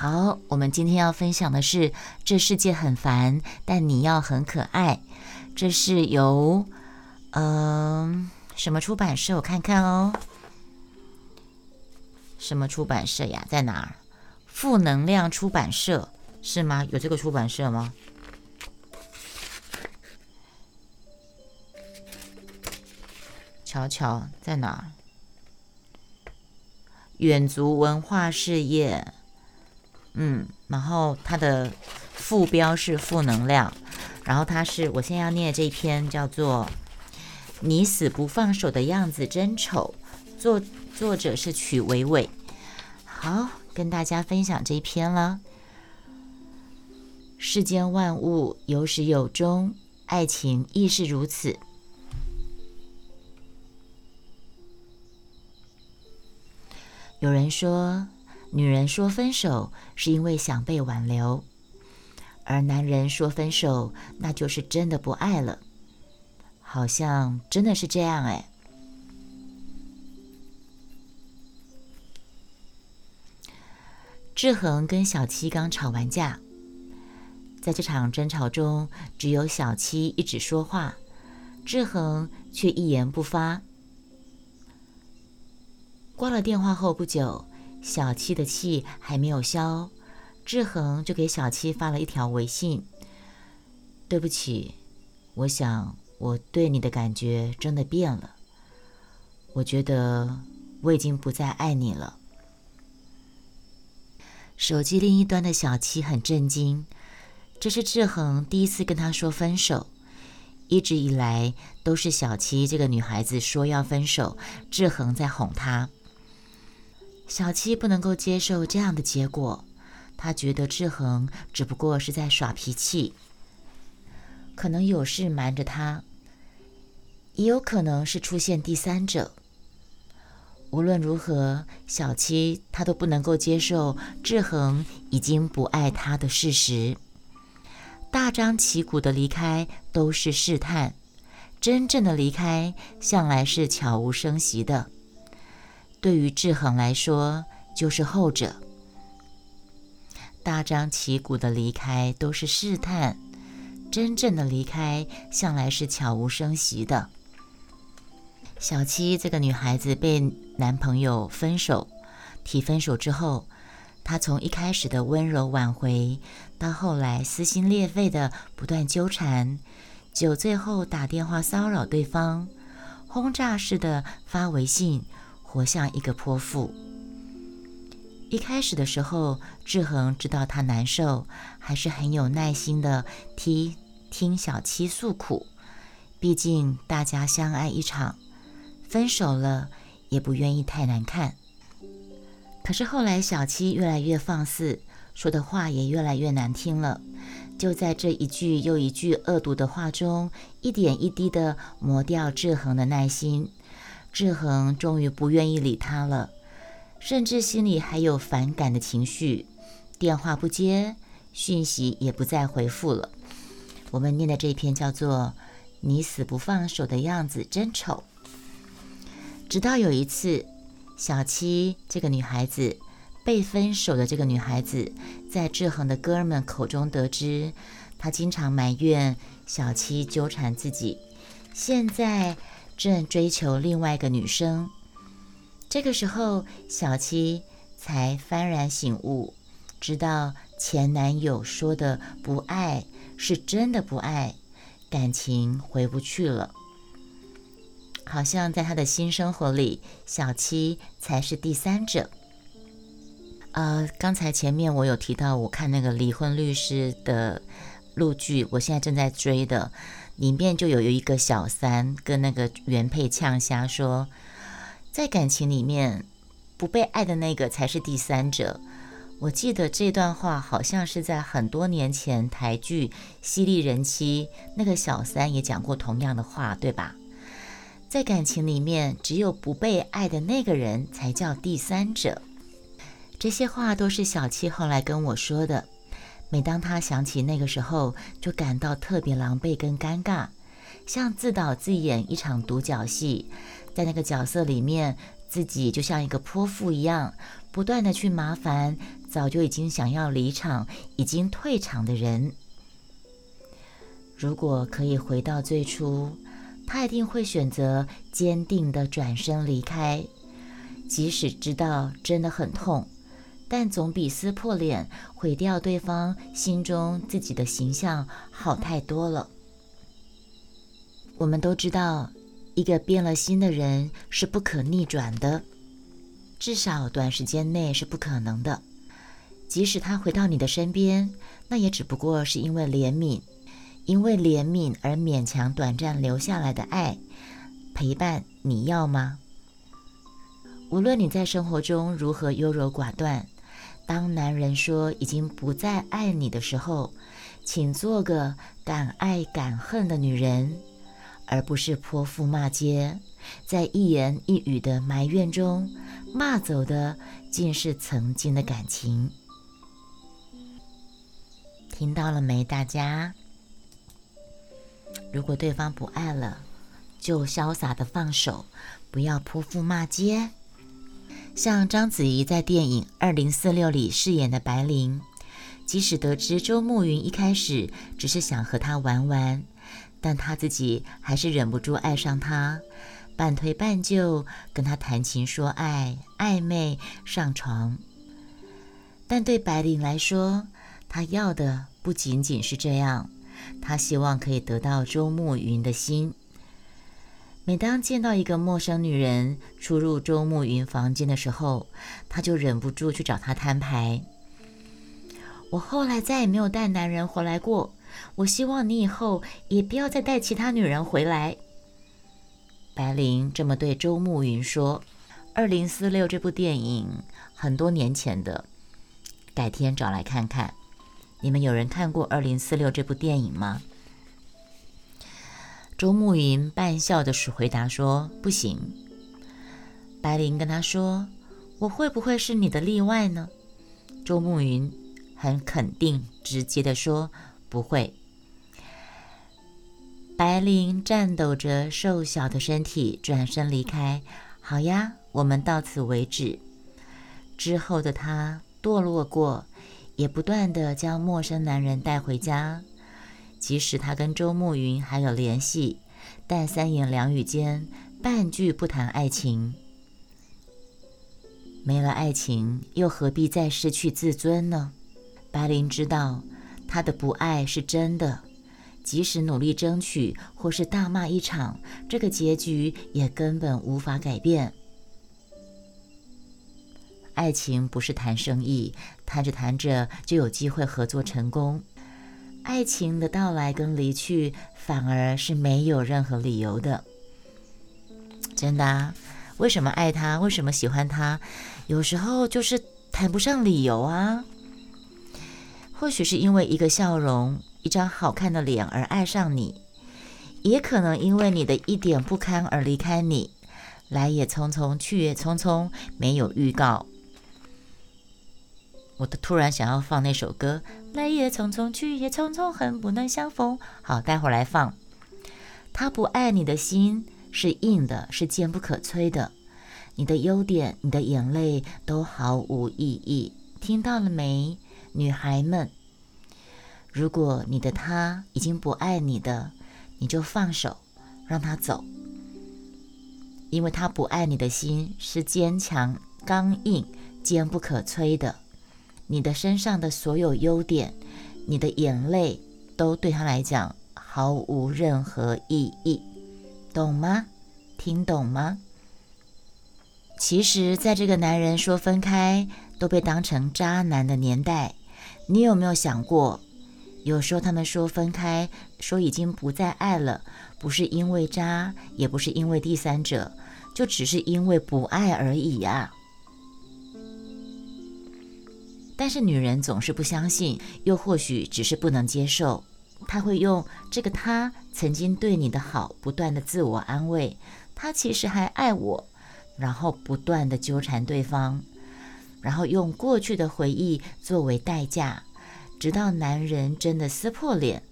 好，我们今天要分享的是《这世界很烦，但你要很可爱》。这是由嗯什么出版社？我看看哦，什么出版社呀？在哪儿？负能量出版社是吗？有这个出版社吗？瞧瞧，在哪儿？远足文化事业。嗯，然后它的副标是负能量，然后它是我现在要念的这一篇叫做《你死不放手的样子真丑》，作作者是曲伟伟。好，跟大家分享这一篇了。世间万物有始有终，爱情亦是如此。有人说。女人说分手是因为想被挽留，而男人说分手那就是真的不爱了。好像真的是这样哎。志恒跟小七刚吵完架，在这场争吵中，只有小七一直说话，志恒却一言不发。挂了电话后不久。小七的气还没有消，志恒就给小七发了一条微信：“对不起，我想我对你的感觉真的变了。我觉得我已经不再爱你了。”手机另一端的小七很震惊，这是志恒第一次跟他说分手。一直以来都是小七这个女孩子说要分手，志恒在哄她。小七不能够接受这样的结果，他觉得志恒只不过是在耍脾气，可能有事瞒着他，也有可能是出现第三者。无论如何，小七他都不能够接受志恒已经不爱他的事实。大张旗鼓的离开都是试探，真正的离开向来是悄无声息的。对于志恒来说，就是后者。大张旗鼓的离开都是试探，真正的离开向来是悄无声息的。小七这个女孩子被男朋友分手，提分手之后，她从一开始的温柔挽回，到后来撕心裂肺的不断纠缠，酒醉后打电话骚扰对方，轰炸式的发微信。活像一个泼妇。一开始的时候，志恒知道他难受，还是很有耐心的听听小七诉苦。毕竟大家相爱一场，分手了也不愿意太难看。可是后来小七越来越放肆，说的话也越来越难听了。就在这一句又一句恶毒的话中，一点一滴的磨掉志恒的耐心。志恒终于不愿意理他了，甚至心里还有反感的情绪，电话不接，讯息也不再回复了。我们念的这一篇叫做《你死不放手的样子真丑》。直到有一次，小七这个女孩子被分手的这个女孩子，在志恒的哥们口中得知，她经常埋怨小七纠缠自己，现在。正追求另外一个女生，这个时候小七才幡然醒悟，知道前男友说的不爱是真的不爱，感情回不去了。好像在他的新生活里，小七才是第三者。呃，刚才前面我有提到，我看那个离婚律师的录剧，我现在正在追的。里面就有有一个小三跟那个原配呛瞎说，在感情里面不被爱的那个才是第三者。我记得这段话好像是在很多年前台剧《犀利人妻》那个小三也讲过同样的话，对吧？在感情里面，只有不被爱的那个人才叫第三者。这些话都是小七后来跟我说的。每当他想起那个时候，就感到特别狼狈跟尴尬，像自导自演一场独角戏，在那个角色里面，自己就像一个泼妇一样，不断的去麻烦早就已经想要离场、已经退场的人。如果可以回到最初，他一定会选择坚定的转身离开，即使知道真的很痛，但总比撕破脸、毁掉对方心中自己的形象好太多了。我们都知道，一个变了心的人是不可逆转的，至少短时间内是不可能的。即使他回到你的身边，那也只不过是因为怜悯，因为怜悯而勉强短暂留下来的爱陪伴。你要吗？无论你在生活中如何优柔寡断，当男人说已经不再爱你的时候，请做个敢爱敢恨的女人，而不是泼妇骂街，在一言一语的埋怨中骂走的竟是曾经的感情。听到了没，大家？如果对方不爱了，就潇洒的放手，不要泼妇骂街。像章子怡在电影《二零四六》里饰演的白灵，即使得知周慕云一开始只是想和他玩玩，但她自己还是忍不住爱上他，半推半就跟他谈情说爱，暧昧上床。但对白灵来说，她要的。不仅仅是这样，他希望可以得到周慕云的心。每当见到一个陌生女人出入周慕云房间的时候，他就忍不住去找她摊牌。我后来再也没有带男人回来过，我希望你以后也不要再带其他女人回来。白灵这么对周慕云说。二零四六这部电影很多年前的，改天找来看看。你们有人看过《二零四六》这部电影吗？周慕云半笑的回答说：“不行。”白灵跟他说：“我会不会是你的例外呢？”周慕云很肯定、直接的说：“不会。”白灵颤抖着瘦小的身体转身离开。好呀，我们到此为止。之后的他堕落过。也不断的将陌生男人带回家，即使他跟周慕云还有联系，但三言两语间半句不谈爱情。没了爱情，又何必再失去自尊呢？白灵知道他的不爱是真的，即使努力争取或是大骂一场，这个结局也根本无法改变。爱情不是谈生意，谈着谈着就有机会合作成功。爱情的到来跟离去，反而是没有任何理由的。真的啊？为什么爱他？为什么喜欢他？有时候就是谈不上理由啊。或许是因为一个笑容、一张好看的脸而爱上你，也可能因为你的一点不堪而离开你。来也匆匆，去也匆匆，没有预告。我都突然想要放那首歌，来也匆匆，去也匆匆，恨不能相逢。好，待会儿来放。他不爱你的心是硬的，是坚不可摧的。你的优点，你的眼泪都毫无意义。听到了没，女孩们？如果你的他已经不爱你的，你就放手，让他走。因为他不爱你的心是坚强、刚硬、坚不可摧的。你的身上的所有优点，你的眼泪都对他来讲毫无任何意义，懂吗？听懂吗？其实，在这个男人说分开都被当成渣男的年代，你有没有想过，有时候他们说分开，说已经不再爱了，不是因为渣，也不是因为第三者，就只是因为不爱而已啊。但是女人总是不相信，又或许只是不能接受。她会用这个他曾经对你的好，不断的自我安慰，他其实还爱我，然后不断的纠缠对方，然后用过去的回忆作为代价，直到男人真的撕破脸，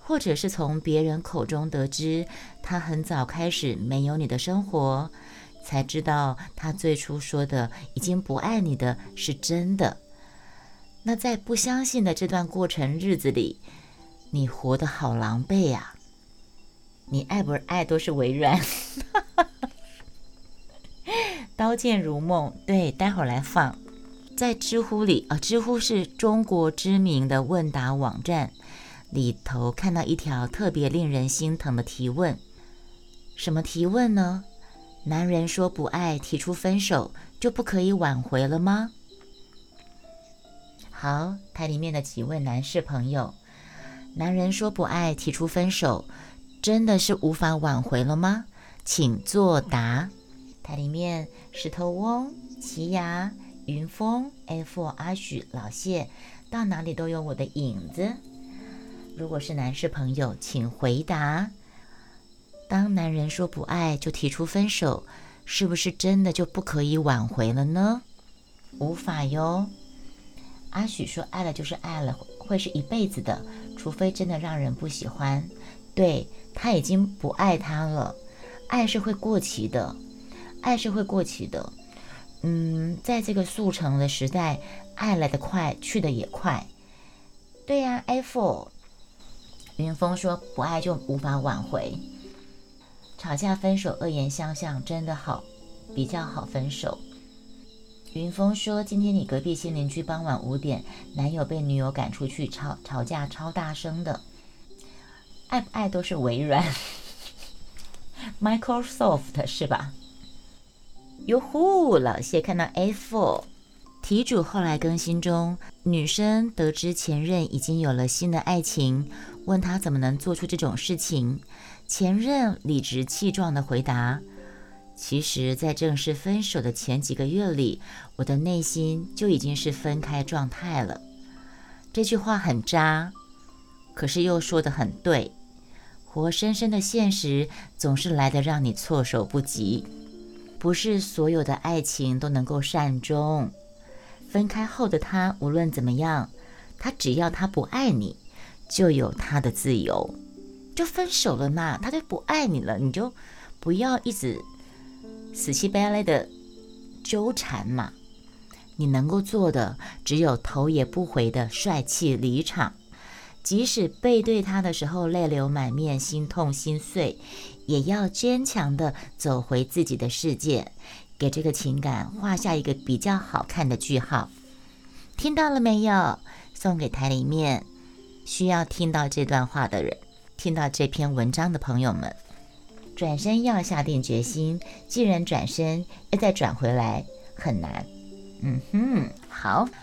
或者是从别人口中得知他很早开始没有你的生活，才知道他最初说的已经不爱你的是真的。那在不相信的这段过程日子里，你活得好狼狈呀！你爱不爱都是微软。刀剑如梦，对，待会儿来放。在知乎里啊，知乎是中国知名的问答网站，里头看到一条特别令人心疼的提问。什么提问呢？男人说不爱，提出分手，就不可以挽回了吗？好，台里面的几位男士朋友，男人说不爱，提出分手，真的是无法挽回了吗？请作答。台里面石头翁、奇牙、云峰、F、阿许、老谢，到哪里都有我的影子。如果是男士朋友，请回答。当男人说不爱就提出分手，是不是真的就不可以挽回了呢？无法哟。阿许说：“爱了就是爱了，会是一辈子的，除非真的让人不喜欢。对他已经不爱他了，爱是会过期的，爱是会过期的。嗯，在这个速成的时代，爱来得快，去的也快。对呀，F。云峰说不爱就无法挽回，吵架分手，恶言相向，真的好，比较好分手。”云峰说：“今天你隔壁新邻居傍晚五点，男友被女友赶出去，吵吵架超大声的。爱不爱都是微软，Microsoft 是吧？哟呼，老谢看到 F 题主后来更新中，女生得知前任已经有了新的爱情，问他怎么能做出这种事情，前任理直气壮的回答。”其实，在正式分手的前几个月里，我的内心就已经是分开状态了。这句话很渣，可是又说得很对。活生生的现实总是来得让你措手不及。不是所有的爱情都能够善终。分开后的他，无论怎么样，他只要他不爱你，就有他的自由。就分手了嘛，他就不爱你了，你就不要一直。死乞白赖的纠缠嘛，你能够做的只有头也不回的帅气离场。即使背对他的时候泪流满面、心痛心碎，也要坚强的走回自己的世界，给这个情感画下一个比较好看的句号。听到了没有？送给台里面需要听到这段话的人，听到这篇文章的朋友们。转身要下定决心，既然转身，要再转回来很难。嗯哼，好，